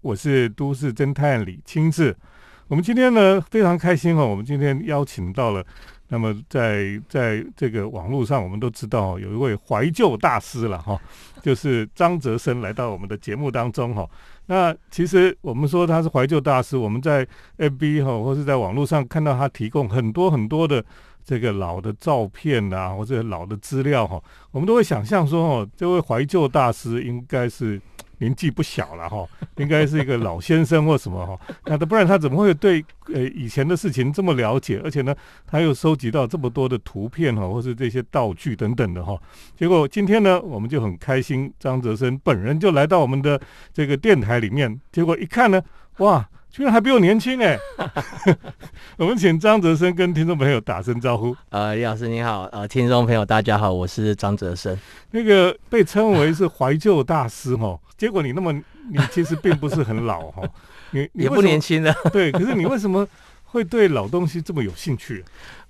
我是都市侦探李清志。我们今天呢非常开心哦，我们今天邀请到了，那么在在这个网络上，我们都知道有一位怀旧大师了哈，就是张泽生来到我们的节目当中哈。那其实我们说他是怀旧大师，我们在 FB 哈或是在网络上看到他提供很多很多的这个老的照片啊，或者老的资料哈，我们都会想象说哦，这位怀旧大师应该是。年纪不小了哈，应该是一个老先生或什么哈，那他不然他怎么会对呃以前的事情这么了解？而且呢，他又收集到这么多的图片哈，或是这些道具等等的哈。结果今天呢，我们就很开心，张泽生本人就来到我们的这个电台里面。结果一看呢，哇！居然还比我年轻哎！我们请张泽生跟听众朋友打声招呼。呃，李老师你好，呃，听众朋友大家好，我是张泽生。那个被称为是怀旧大师哈，结果你那么你其实并不是很老哈，你也不年轻的。对，可是你为什么会对老东西这么有兴趣？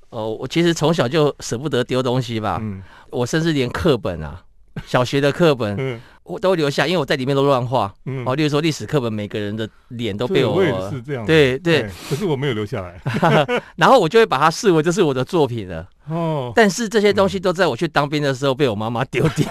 哦，我其实从小就舍不得丢东西吧。嗯，我甚至连课本啊，小学的课本。嗯。我都留下，因为我在里面都乱画。嗯，哦，例如说历史课本，每个人的脸都被我，我也是这样。对对，可是我没有留下来。然后我就会把它视为这是我的作品了。哦，但是这些东西都在我去当兵的时候被我妈妈丢掉。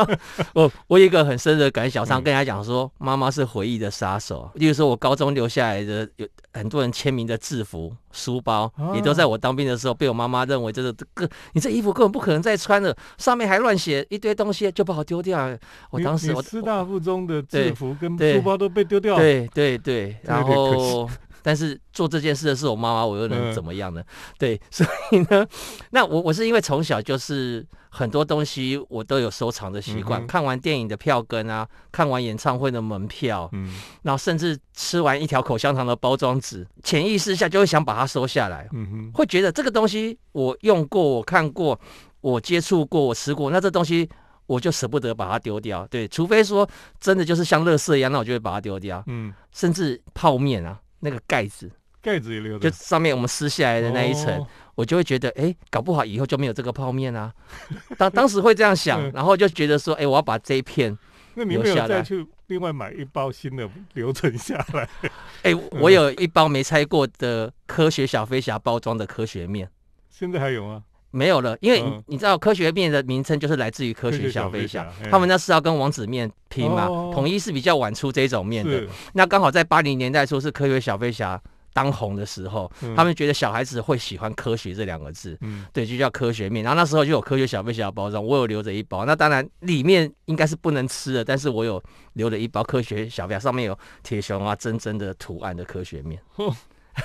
我我有一个很深的感想，常跟人家讲说，妈妈是回忆的杀手。例如说，我高中留下来的有很多人签名的制服、书包，也都在我当兵的时候被我妈妈认为这个这个你这衣服根本不可能再穿了，上面还乱写一堆东西，就把我丢掉。我当时我师大附中的制服跟书包都被丢掉了。对对对，然后。但是做这件事的是我妈妈，我又能怎么样呢？对，所以呢，那我我是因为从小就是很多东西我都有收藏的习惯，看完电影的票根啊，看完演唱会的门票，嗯，然后甚至吃完一条口香糖的包装纸，潜意识下就会想把它收下来，嗯哼，会觉得这个东西我用过，我看过，我接触过，我吃过，那这东西我就舍不得把它丢掉，对，除非说真的就是像乐色一样，那我就会把它丢掉，嗯，甚至泡面啊。那个盖子，盖子也留就上面我们撕下来的那一层，我就会觉得，哎，搞不好以后就没有这个泡面啊。当当时会这样想，然后就觉得说，哎，我要把这一片那你没有再去另外买一包新的留存下来？哎，我有一包没拆过的科学小飞侠包装的科学面，现在还有吗？没有了，因为你知道科学面的名称就是来自于科学小飞侠，他们那是要跟王子面拼嘛，统一是比较晚出这种面的。那刚好在八零年代说是科学小飞侠当红的时候，他们觉得小孩子会喜欢科学这两个字，对，就叫科学面。然后那时候就有科学小飞侠包装，我有留着一包。那当然里面应该是不能吃的，但是我有留了一包科学小飞侠，上面有铁熊啊、真真的图案的科学面，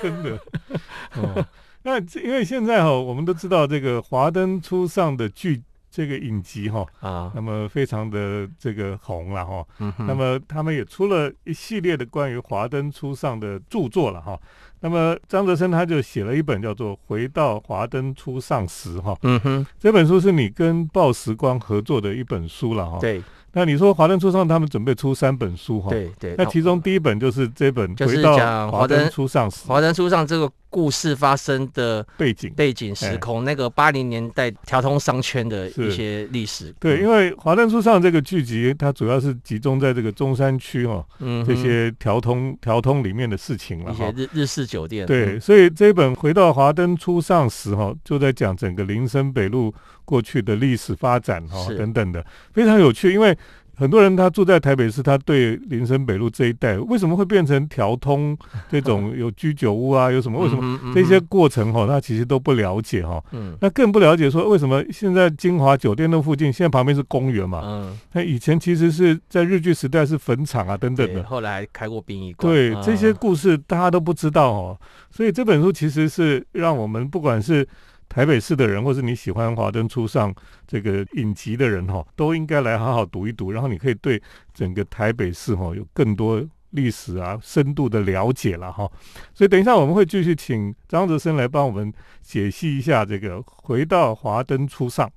真的。那因为现在哈，我们都知道这个《华灯初上》的剧这个影集哈啊，那么非常的这个红了哈。嗯那么他们也出了一系列的关于《华灯初上》的著作了哈。那么张泽生他就写了一本叫做《回到华灯初上时》哈。嗯哼。这本书是你跟报时光合作的一本书了哈。对。那你说《华灯初上》他们准备出三本书哈？对对。那其中第一本就是这本《就是讲华灯初上时》。华灯初上这个。故事发生的背景、背景时空，那个八零年代调通商圈的一些历史。对，因为《华灯初上》这个剧集，它主要是集中在这个中山区哦，这些调通调通里面的事情了哈。一些日日式酒店。对，所以这本《回到华灯初上时》哈，就在讲整个林森北路过去的历史发展哈等等的，非常有趣，因为。很多人他住在台北市，他对林森北路这一带为什么会变成调通这种有居酒屋啊，有什么为什么这些过程哈，他其实都不了解哈。嗯，那更不了解说为什么现在金华酒店的附近现在旁边是公园嘛？嗯，那以前其实是在日据时代是坟场啊等等的。后来开过殡仪馆。对，这些故事大家都不知道哦。所以这本书其实是让我们不管是。台北市的人，或是你喜欢《华灯初上》这个影集的人哈，都应该来好好读一读，然后你可以对整个台北市哈有更多历史啊深度的了解了哈。所以等一下我们会继续请张泽生来帮我们解析一下这个回到《华灯初上》。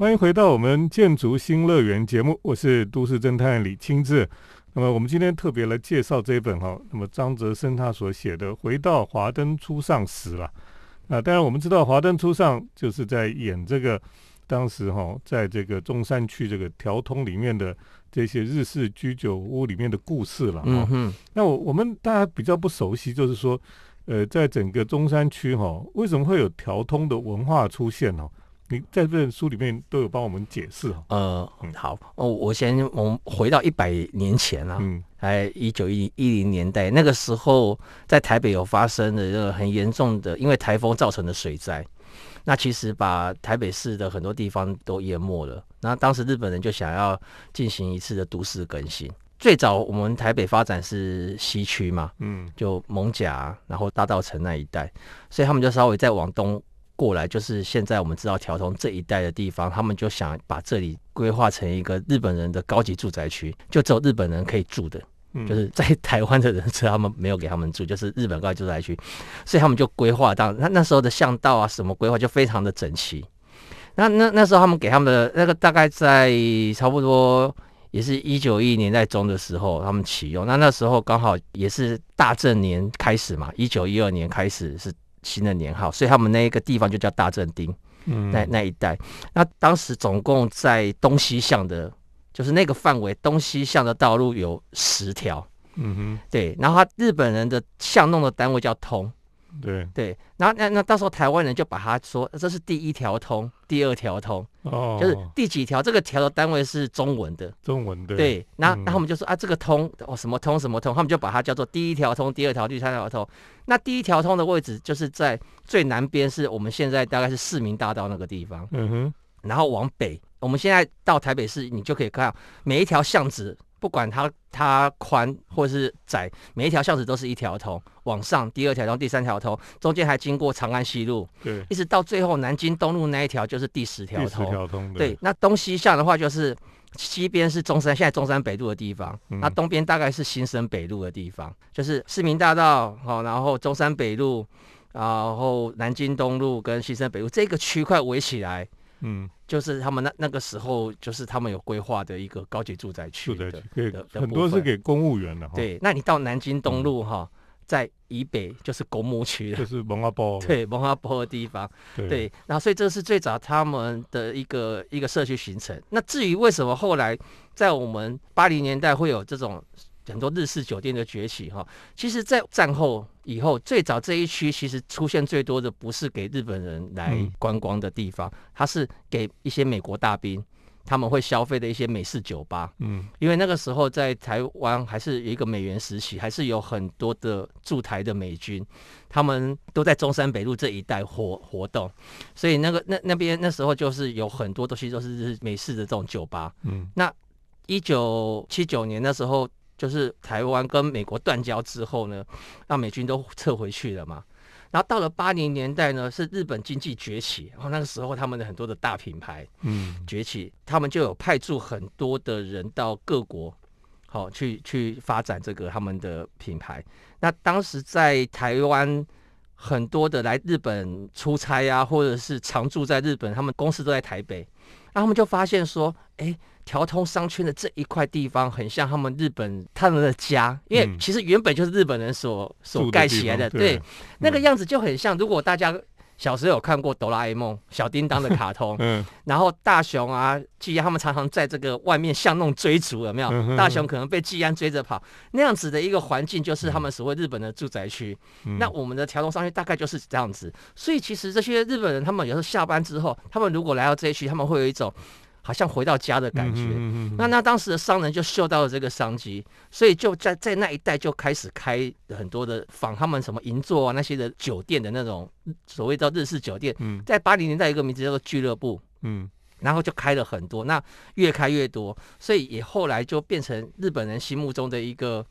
欢迎回到我们建筑新乐园节目，我是都市侦探李清志。那么我们今天特别来介绍这一本哈，那么张泽生他所写的《回到华灯初上时》了。那，当然我们知道《华灯初上》就是在演这个当时哈在这个中山区这个条通里面的这些日式居酒屋里面的故事了哈。嗯那我我们大家比较不熟悉，就是说，呃，在整个中山区哈，为什么会有条通的文化出现呢？你在这本书里面都有帮我们解释哈。呃，好，哦，我先我们回到一百年前啊，嗯哎一九一一零年代，那个时候在台北有发生的这个很严重的，因为台风造成的水灾。那其实把台北市的很多地方都淹没了。那当时日本人就想要进行一次的都市更新。最早我们台北发展是西区嘛，嗯就蒙甲，然后大道城那一带，所以他们就稍微再往东过来，就是现在我们知道条通这一带的地方，他们就想把这里规划成一个日本人的高级住宅区，就只有日本人可以住的。嗯，就是在 台湾的人所以他们没有给他们住，就是日本高级住宅区，所以他们就规划到那那时候的巷道啊什么规划就非常的整齐。那那那时候他们给他们的那个大概在差不多也是一九一年代中的时候他们启用，那那时候刚好也是大正年开始嘛，一九一二年开始是新的年号，所以他们那一个地方就叫大正町。嗯那那一带。那当时总共在东西向的，就是那个范围东西向的道路有十条，嗯哼，对。然后他日本人的巷弄的单位叫通，对对。然后那那到时候台湾人就把它说这是第一条通，第二条通，哦，就是第几条，这个条的单位是中文的，中文的，对。那嗯那我们就说啊，这个通哦什么通什么通，他们就把它叫做第一条通、第二条、第三条通。那第一条通的位置就是在最南边，是我们现在大概是市民大道那个地方。嗯哼，然后往北，我们现在到台北市，你就可以看到每一条巷子，不管它它宽或是窄，每一条巷子都是一条通，往上第二条通、第三条通，中间还经过长安西路，对，一直到最后南京东路那一条就是第十条第十通。条通的，对，那东西向的话就是西边是中山，现在中山北路的地方，嗯那东边大概是新生北路的地方，就是市民大道，好，然后中山北路，然后南京东路跟新生北路这个区块围起来。嗯，就是他们那那个时候，就是他们有规划的一个高级住宅区的住宅区可以的的很多是给公务员的哈，，对，那你到南京东路哈，在以北就是公墓区了。就，是文化包，对，文化波的地方，对。对，然后所以这是最早他们的一个一个社区形成。那至于为什么后来在我们八零年代会有这种很多日式酒店的崛起哈，其实，在战后以后，最早这一区其实出现最多的不是给日本人来嗯观光的地方，它是给一些美国大兵。他们会消费的一些美式酒吧，嗯因为那个时候在台湾还是有一个美元时期，还是有很多的驻台的美军，他们都在中山北路这一带活活动，所以那个那那边那时候就是有很多东西都是美式的这种酒吧。嗯那一九七九年那时候，就是台湾跟美国断交之后呢，让美军都撤回去了嘛。然后到了八零年代呢，是日本经济崛起，然后那个时候他们的很多的大品牌，嗯崛起，他们就有派驻很多的人到各国，好、去去发展这个他们的品牌。那当时在台湾很多的来日本出差啊，或者是常住在日本，他们公司都在台北，那他们就发现说，哎。条通商圈的这一块地方很像他们日本他们的家，因为嗯其实原本就是日本人所所盖起来的，方对，那个嗯样子就很像。如果大家小时候有看过哆啦 A 梦、小叮当的卡通，嗯。然后大雄啊、季安他们常常在这个外面巷弄追逐，有没有？嗯大雄可能被季安追着跑，那样子的一个环境就是他们所谓日本的住宅区。嗯。那我们的条龙商圈大概就是这样子，所以其实这些日本人他们有时候下班之后，他们如果来到这一区，他们会有一种好像回到家的感觉。嗯那那当时的商人就嗅到了这个商机，所以就在在那一带就开始开很多的仿他们什么银座啊那些的酒店的那种所谓叫日式酒店，嗯在八零年代有一个名字叫做俱乐部，嗯然后就开了很多，那越开越多，所以也后来就变成日本人心目中的一个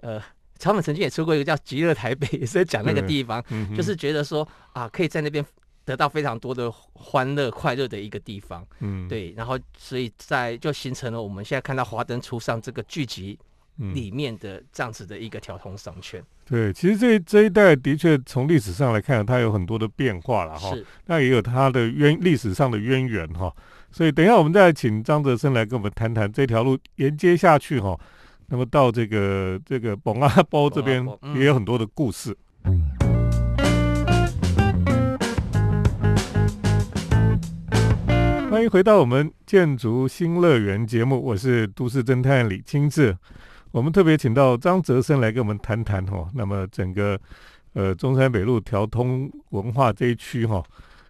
呃。他们曾经也出过一个叫“极乐台北”，也是在讲那个地方，嗯，就是觉得说啊，可以在那边得到非常多的欢乐、快乐的一个地方。嗯对，然后所以在就形成了我们现在看到《华灯初上》这个剧集嗯里面的这样子的一个条通商圈。对，其实这这一代的确从历史上来看，它有很多的变化了哈。那也有它的渊历史上的渊源哈。所以等一下我们再请张泽生来跟我们谈谈这条路沿接下去哈。那么到这个这个蒙阿包这边也有很多的故事。那欢迎回到我们建筑新乐园节目，我是都市侦探李清志。我们特别请到张泽生来跟我们谈谈哦，那么整个呃中山北路调通文化这一区哈。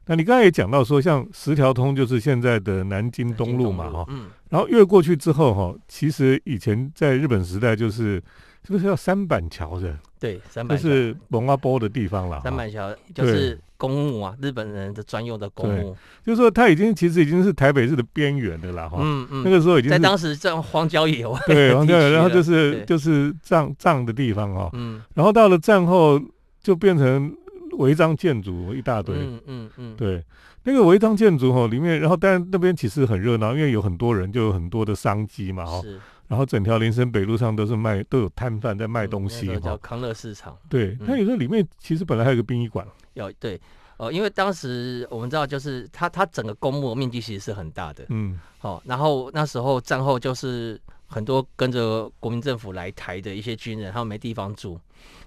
那你刚才也讲到说，像十条通就是现在的南京东路嘛哈，嗯，然后越过去之后哈，其实以前在日本时代就是是不是叫三板桥的？对，三就板桥是蒙阿波的地方了哈。三板桥就是公墓啊，日本人的专用的公墓。就是说它已经其实已经是台北市的边缘的了哈。嗯嗯，那个时候已经在当时这样荒郊野外，对 荒郊野外，然后就是就是葬葬的地方哈。嗯然后到了战后就变成违章建筑一大堆。嗯嗯嗯，对，那个违章建筑哈里面，然后当然那边其实很热闹，因为有很多人，就有很多的商机嘛哈。是然后整条林森北路上都是卖都有摊贩在卖东嗯西叫康乐市场。对，嗯那有时候里面其实本来还有个殡仪馆。有对，呃，因为当时我们知道，就是它它整个公墓面积其实是很大的，嗯好、然后那时候战后就是很多跟着国民政府来台的一些军人，他们没地方住，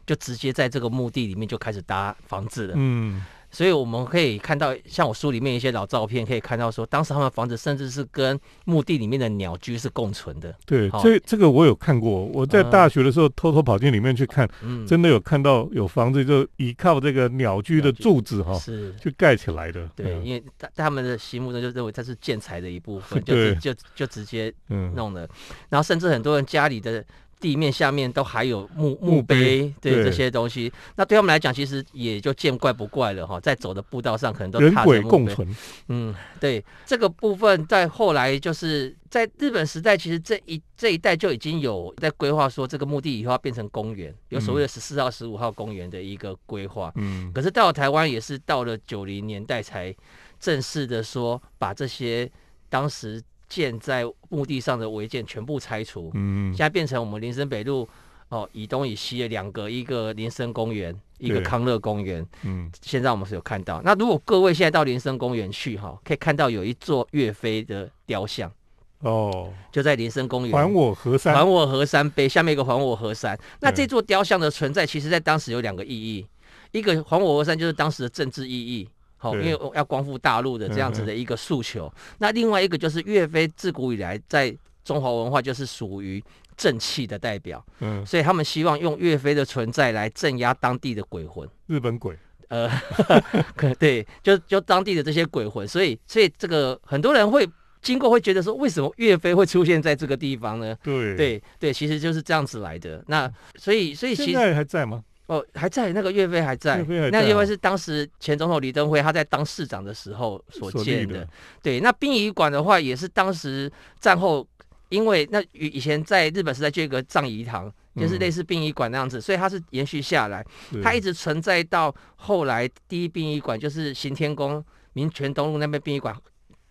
就直接在这个墓地里面就开始搭房子了。嗯所以我们可以看到，像我书里面一些老照片，可以看到说，当时他们房子甚至是跟墓地里面的鸟居是共存的。对，好这这个我有看过。我在嗯大学的时候偷偷跑进里面去看，嗯，真的有看到有房子就依靠这个鸟居的柱子哈是。去盖起来的。对，嗯因为他他们的心目中就认为它是建材的一部分，就直就就直接嗯弄了，然后甚至很多人家里的地面下面都还有墓墓墓碑，对对这些东西，那对他们来讲，其实也就见怪不怪了哈，在走的步道上可能都人鬼踏着墓碑，共存。嗯，对，这个部分在后来就是在日本时代，其实这一这一代就已经有在规划说这个墓地以后要变成公园，有所谓的十四号、十五号公园的一个规划。嗯可是到了台湾也是到了九零年代才正式的说把这些当时建在墓地上的违建全部拆除，嗯现在变成我们林森北路哦以东以西的两个，一个林森公园，一个康乐公园。嗯现在我们是有看到。那如果各位现在到林森公园去哈，可以看到有一座岳飞的雕像，哦，就在林森公园。还我河山。还我河山碑，下面一个还我河山。那这座雕像的存在，其实在当时有两个意义，一个还我河山就是当时的政治意义。好，因对为要光复大陆的这样子嗯的一个诉求。那另外一个就是岳飞自古以来在中华文化就是属于正气的代表，嗯，所以他们希望用岳飞的存在来镇压当地的鬼魂。日本鬼。呃，可对，就就当地的这些鬼魂，所以所以这个很多人会经过会觉得说，为什么岳飞会出现在这个地方呢？对。对对，其实就是这样子来的。那所以所以其实现在还在吗？哦还在那个岳飞还在那岳飞是当时前总统李登辉他在当市长的时候所建的的。。对，那殡仪馆的话也是当时战后，因为那以以前在日本时代就有一个葬仪堂。就是嗯类似殡仪馆那样子，所以它是延续下来，它一直存在到后来第一殡仪馆就是行天宫民权东路那边殡仪馆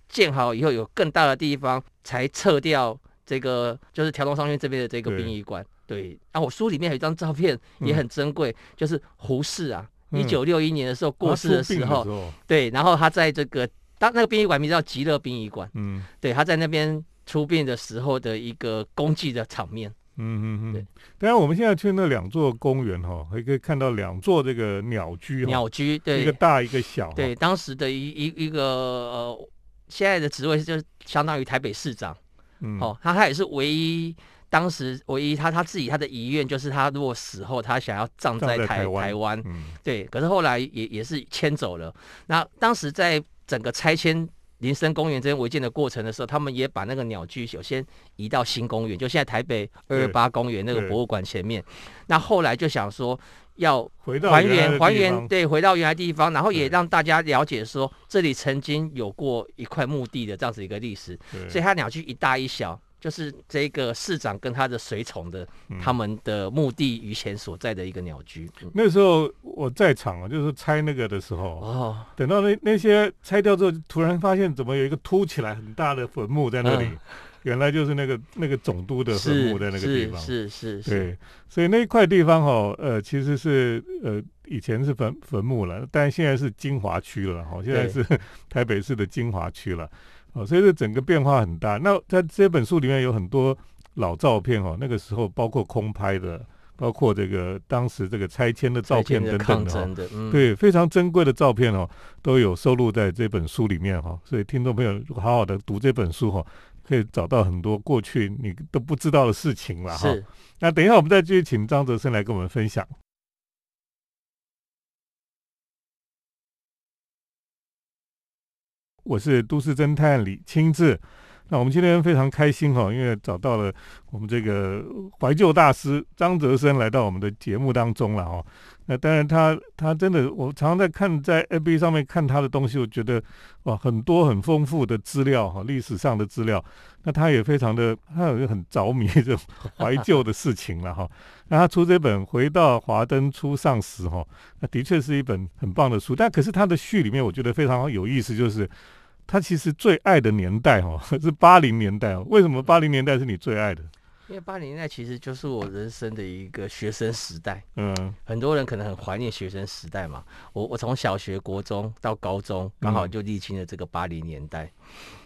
建好以后，有更大的地方才撤掉这个就是条龙商圈这边的这个殡仪馆。对，啊，我书里面有一张照片也很珍贵，就是胡适啊，嗯一九六一年的时候过世的时候，对，然后他在这个当那个殡仪馆名字叫极乐殡仪馆，嗯对，他在那边出殡的时候的一个公祭的场面。嗯嗯嗯对。当然，我们现在去那两座公园哈，还可以看到两座这个鸟居哈，鸟居，对，一个大一个小。对，，当时的一一一个呃，现在的职位就是相当于台北市长、嗯，哦，他他也是唯一。当时唯一他他自己他的遗愿就是他如果死后他想要葬葬在台在台湾对，可是后来也也是迁走了。那当时在整个拆迁林森公园这边违建的过程的时候，他们也把那个鸟居首先移到新公园，就现在台北二二八公园那个博物馆前面。那后来就想说要回到还原还原，对，回到原来地方，然后也让大家了解说这里曾经有过一块墓地的这样子一个历史。所以它鸟居一大一小，就是这个市长跟他的随从的嗯。他们的墓地余前所在的一个鸟居。嗯。那时候我在场啊，就是拆那个的时候，哦，等到那那些拆掉之后，突然发现怎么有一个凸起来很大的坟墓在那里，嗯。原来就是那个那个总督的坟墓在那个地方。是是是是，对，所以那一块地方哈，呃，其实是呃以前是坟坟墓了，但现在是金华区了哈，现在是 台北市的金华区了，哦，所以这整个变化很大。那在这本书里面有很多老照片哦，那个时候包括空拍的，包括这个当时这个拆迁的照片等等的，嗯、对，非常珍贵的照片哦，都有收录在这本书里面哈。所以听众朋友好好的读这本书哈，可以找到很多过去你都不知道的事情了哈。那等一下我们再继续请张泽生来跟我们分享。我是都市侦探李清志。那我们今天非常开心哈，因为找到了我们这个怀旧大师张泽生来到我们的节目当中了哈。那当然他他真的，我常常在看在 FB 上面看他的东西，我觉得哇很多很丰富的资料哈，历史上的资料。那他也非常的，他有很着迷这种怀旧的事情了哈。那他出这本《回到华灯初上时》哈，那的确是一本很棒的书。但可是他的序里面，我觉得非常有意思，就是。他其实最爱的年代哈 是八零年代哦。为什么八零年代是你最爱的？因为八零年代其实就是我人生的一个学生时代。嗯，很多人可能很怀念学生时代嘛。我我从小学、国中到高中，刚好就历经了这个八零年代。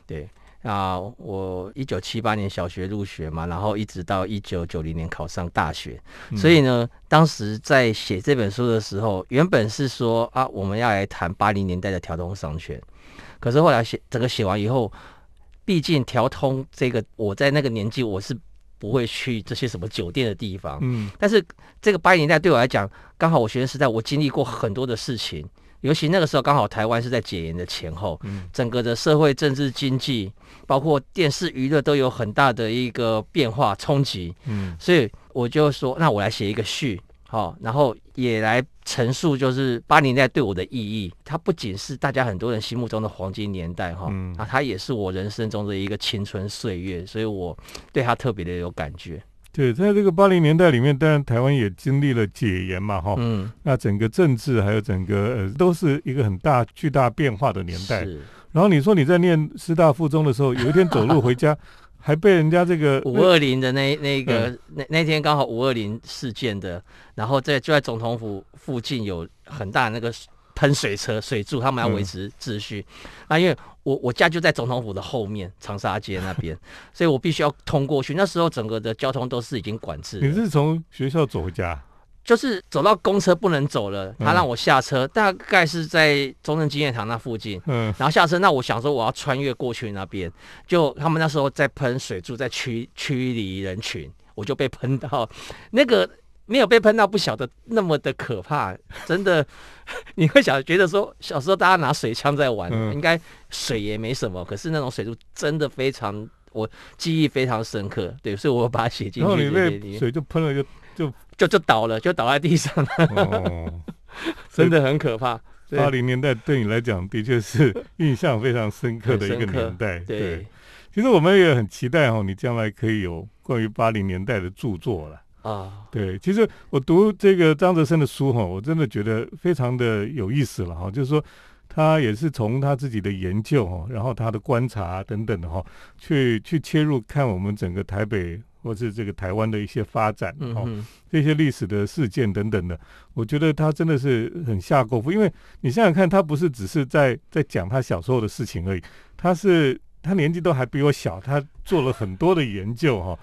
对啊，我一九七八年小学入学嘛，然后一直到一九九零年考上大学。所以呢，当时在写这本书的时候，原本是说啊，我们要来谈八零年代的调通商权。可是后来写整个写完以后，毕竟调通这个，我在那个年纪我是不会去这些什么酒店的地方。嗯，但是这个八零年代对我来讲，刚好我学生时代我经历过很多的事情，尤其那个时候刚好台湾是在解严的前后，嗯，整个的社会政治经济，包括电视娱乐都有很大的一个变化冲击。嗯，所以我就说，那我来写一个序。好，然后也来陈述，就是八零年代对我的意义。它不仅是大家很多人心目中的黄金年代，哈，啊，它也是我人生中的一个青春岁月，所以我对它特别的有感觉。对，在这个八零年代里面，当然台湾也经历了解严嘛，哈，嗯，那整个政治还有整个呃，都是一个很大巨大变化的年代。然后你说你在念师大附中的时候，有一天走路回家。还被人家这个五二零的那那个那那天刚好五二零事件的，然后在就在总统府附近有很大那个喷水车水柱，他们要维持秩序。啊因为我我家就在总统府的后面长沙街那边，所以我必须要通过去。那时候整个的交通都是已经管制。你是从学校走回家？就是走到公车不能走了，他让我下车，大概是在中正纪念堂那附近。嗯，然后下车，那我想说我要穿越过去那边，就他们那时候在喷水柱，在驱驱离人群，我就被喷到，那个没有被喷到不晓得那么的可怕，真的，你会想觉得说小时候大家拿水枪在玩，应该水也没什么，可是那种水柱真的非常，我记忆非常深刻，对，所以我把它写进去。然后你被水就喷了就。就就就倒了，就倒在地上了，真的很可怕。八零年代对你来讲，的确是 印象非常深刻的一个年代。对，其实我们也很期待哈，你将来可以有关于八零年代的著作了啊。对，其实我读这个张泽生的书哈，我真的觉得非常的有意思了哈。就是说，他也是从他自己的研究哈，然后他的观察等等的哈，去去切入看我们整个台北。或是这个台湾的一些发展，哦，这些历史的事件等等的，我觉得他真的是很下功夫。因为你想想看，他不是只是在在讲他小时候的事情而已，他是他年纪都还比我小，他做了很多的研究，哈。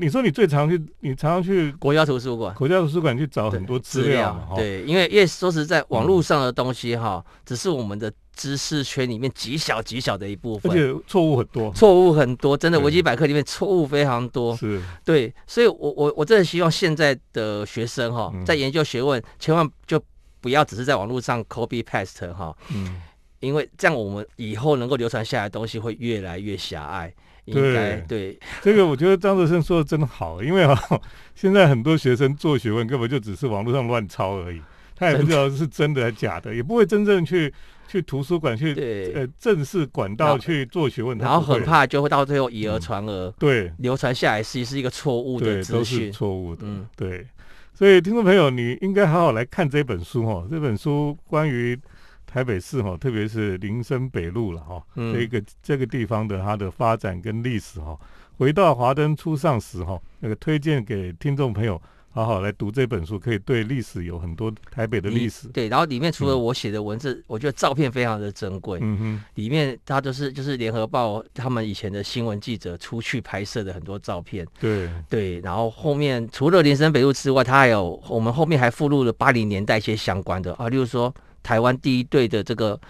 你说你最常去，你常常去国家图书馆，国家图书馆去找很多资料，对，因为因为说实在，网络上的东西哈，只是我们的知识圈里面极小极小的一部分，而且错误很多，错误很多，真的维基百科里面错误非常多，是，对，所以我我我真的希望现在的学生哈，在研究学问，千万就不要只是在网络上 copy paste 哈，嗯，因为这样我们以后能够流传下来的东西会越来越狭隘。对。对，这个我觉得张德胜说的真好，因为哈，现在很多学生做学问根本就只是网络上乱抄而已，他也不知道是真的还是假的，也不会真正去去图书馆去呃正式管道去做学问，然后很怕就会到最后以讹传讹，对，流传下来其实是一个错误的资讯，错误的，嗯，对，所以听众朋友，你应该好好来看这本书哈，这本书关于。台北市哈，特别是林森北路了哈，这个这个地方的它的发展跟历史哈，回到华灯初上时哈，那个推荐给听众朋友好好来读这本书，可以对历史有很多台北的历史。对，然后里面除了我写的文字，我觉得照片非常的珍贵。嗯哼，里面它就是就是联合报他们以前的新闻记者出去拍摄的很多照片。对对，然后后面除了林森北路之外，它还有我们后面还附录了八零年代一些相关的啊，例如说台湾第一队的这个。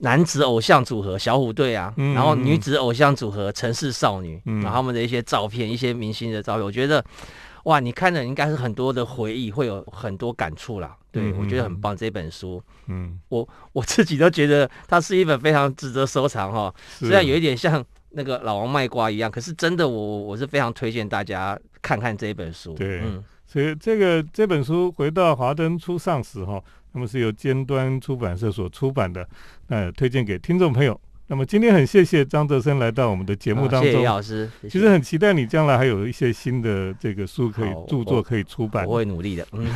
男子偶像组合小虎队啊，然后女子偶像组合城市少女，然后他们的一些照片，一些明星的照片，我觉得，哇，你看的应该是很多的回忆，会有很多感触啦。对我觉得很棒，这本书，嗯，我我自己都觉得它是一本非常值得收藏哈。虽然有一点像那个老王卖瓜一样，可是真的，我我是非常推荐大家看看这一本书。对，嗯，所以这个这本书回到华灯初上时哈。那么是由尖端出版社所出版的，那推荐给听众朋友。那么今天很谢谢张泽生来到我们的节目当中，谢谢老师。其实很期待你将来还有一些新的这个书可以著作可以出版，我会努力的。嗯，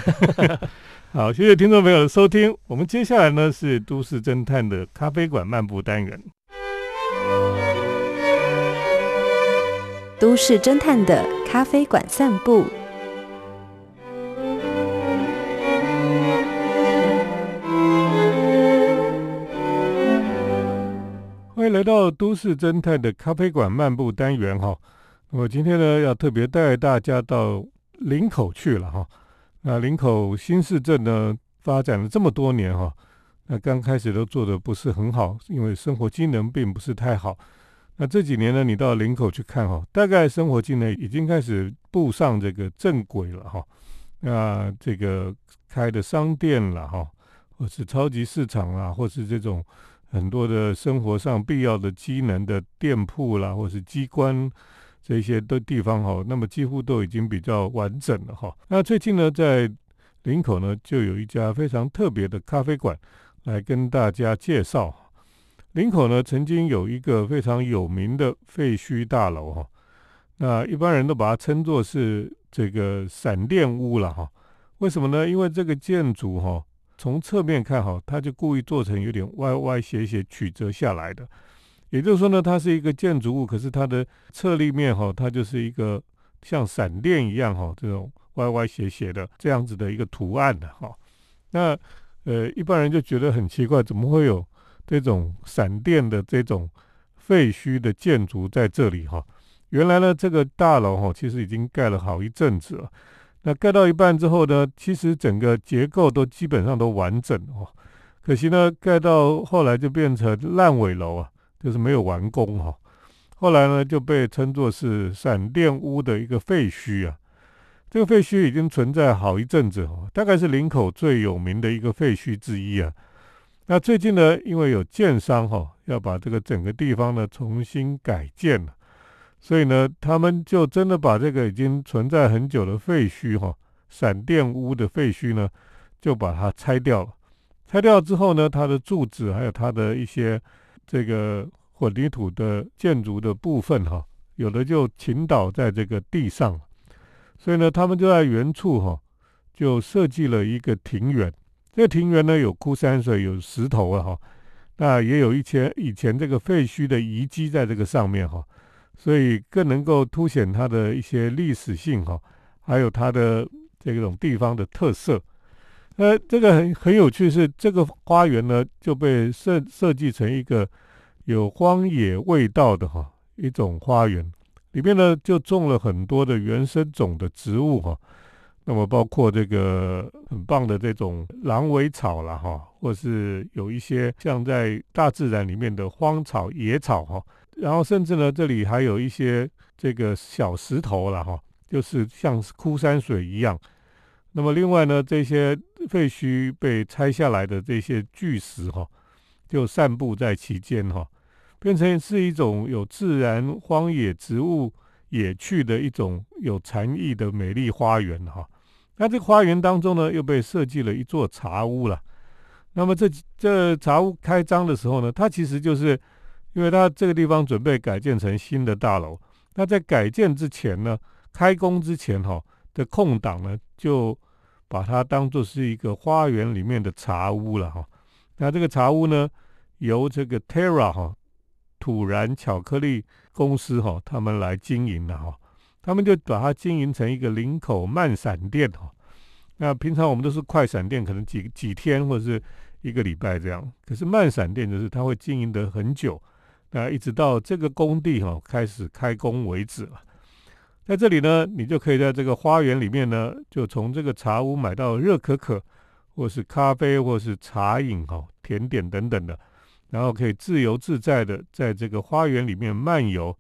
好，谢谢听众朋友的收听。我们接下来呢是都市侦探的咖啡馆漫步单元，都市侦探的咖啡馆散步。来到都市侦探的咖啡馆漫步单元哈。我今天呢，要特别带大家到林口去了哈。那林口新市镇呢，发展了这么多年哈，那刚开始都做的不是很好，因为生活机能并不是太好。那这几年呢，你到林口去看哈，大概生活机能已经开始步上这个正轨了哈。那这个开的商店了哈，或是超级市场啊，或是这种。很多的生活上必要的机能的店铺啦，或是机关这些的地方哈，那么几乎都已经比较完整了哈。那最近呢，在林口呢，就有一家非常特别的咖啡馆来跟大家介绍。林口呢，曾经有一个非常有名的废墟大楼哈，那一般人都把它称作是这个闪电屋了哈。为什么呢？因为这个建筑哈。从侧面看哈，它就故意做成有点歪歪斜斜曲折下来的，也就是说呢，它是一个建筑物，可是它的侧立面哈，它就是一个像闪电一样哈，这种歪歪斜斜的这样子的一个图案的哈。那呃，一般人就觉得很奇怪，怎么会有这种闪电的这种废墟的建筑在这里哈？原来呢，这个大楼哈，其实已经盖了好一阵子了。那盖到一半之后呢，其实整个结构都基本上都完整哦。可惜呢，盖到后来就变成烂尾楼啊，就是没有完工哈。后来呢，就被称作是闪电屋的一个废墟啊。这个废墟已经存在好一阵子哦，大概是林口最有名的一个废墟之一啊。那最近呢，因为有建商哈要把这个整个地方呢重新改建了。所以呢，他们就真的把这个已经存在很久的废墟哈，闪电屋的废墟呢，就把它拆掉了。拆掉之后呢，它的柱子还有它的一些这个混凝土的建筑的部分哈，有的就倾倒在这个地上。所以呢，他们就在原处哈，就设计了一个庭园。这个庭园呢，有枯山水，有石头啊哈，那也有一些以前这个废墟的遗迹在这个上面哈。所以更能够凸显它的一些历史性哈，还有它的这种地方的特色。呃，这个很很有趣是，这个花园呢就被设设计成一个有荒野味道的哈一种花园，里面呢就种了很多的原生种的植物哈。那么包括这个很棒的这种狼尾草了哈，或是有一些像在大自然里面的荒草野草哈。然后甚至呢，这里还有一些这个小石头了哈，就是像枯山水一样。那么另外呢，这些废墟被拆下来的这些巨石哈，就散布在其间哈，变成是一种有自然荒野植物野趣的一种有禅意的美丽花园哈。那这个花园当中呢，又被设计了一座茶屋了。那么这这茶屋开张的时候呢，它其实就是。因为它这个地方准备改建成新的大楼，那在改建之前呢，开工之前哈的空档呢，就把它当做是一个花园里面的茶屋了哈。那这个茶屋呢，由这个 Terra 哈土然巧克力公司哈他们来经营的哈。他们就把它经营成一个林口慢闪店哈。那平常我们都是快闪店，可能几几天或者是一个礼拜这样。可是慢闪店就是它会经营的很久，那一直到这个工地哈开始开工为止了。在这里呢，你就可以在这个花园里面呢，就从这个茶屋买到热可可，或是咖啡，或是茶饮哈、甜点等等的，然后可以自由自在的在这个花园里面漫游，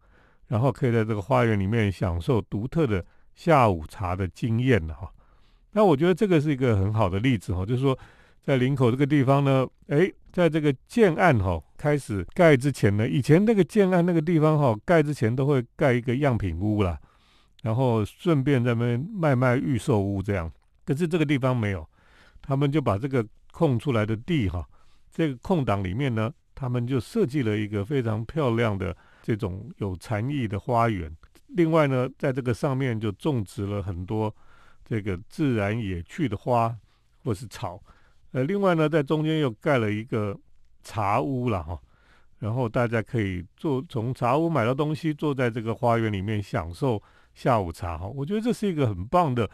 然后可以在这个花园里面享受独特的下午茶的经验的哈。那我觉得这个是一个很好的例子哈，就是说在林口这个地方呢，哎，在这个建案哈开始盖之前呢，以前那个建案那个地方哈盖之前都会盖一个样品屋啦。然后顺便在那边卖卖预售屋这样，可是这个地方没有，他们就把这个空出来的地哈，这个空档里面呢，他们就设计了一个非常漂亮的这种有禅意的花园。另外呢，在这个上面就种植了很多这个自然野趣的花或是草。呃，另外呢，在中间又盖了一个茶屋了哈，然后大家可以坐从茶屋买到东西，坐在这个花园里面享受。下午茶哈，我觉得这是一个很棒的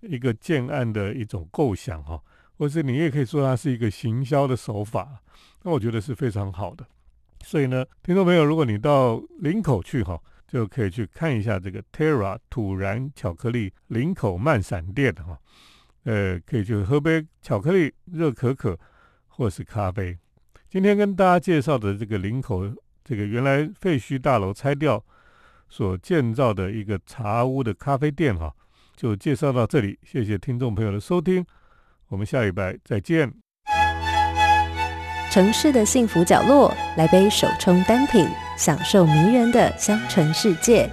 一个建案的一种构想哈，或者你也可以说它是一个行销的手法，那我觉得是非常好的。所以呢，听众朋友，如果你到林口去哈，就可以去看一下这个 Terra 土然巧克力林口慢闪店哈，呃，可以去喝杯巧克力热可可或是咖啡。今天跟大家介绍的这个林口这个原来废墟大楼拆掉。所建造的一个茶屋的咖啡店，哈，就介绍到这里。谢谢听众朋友的收听，我们下礼拜再见。城市的幸福角落，来杯手冲单品，享受迷人的香醇世界。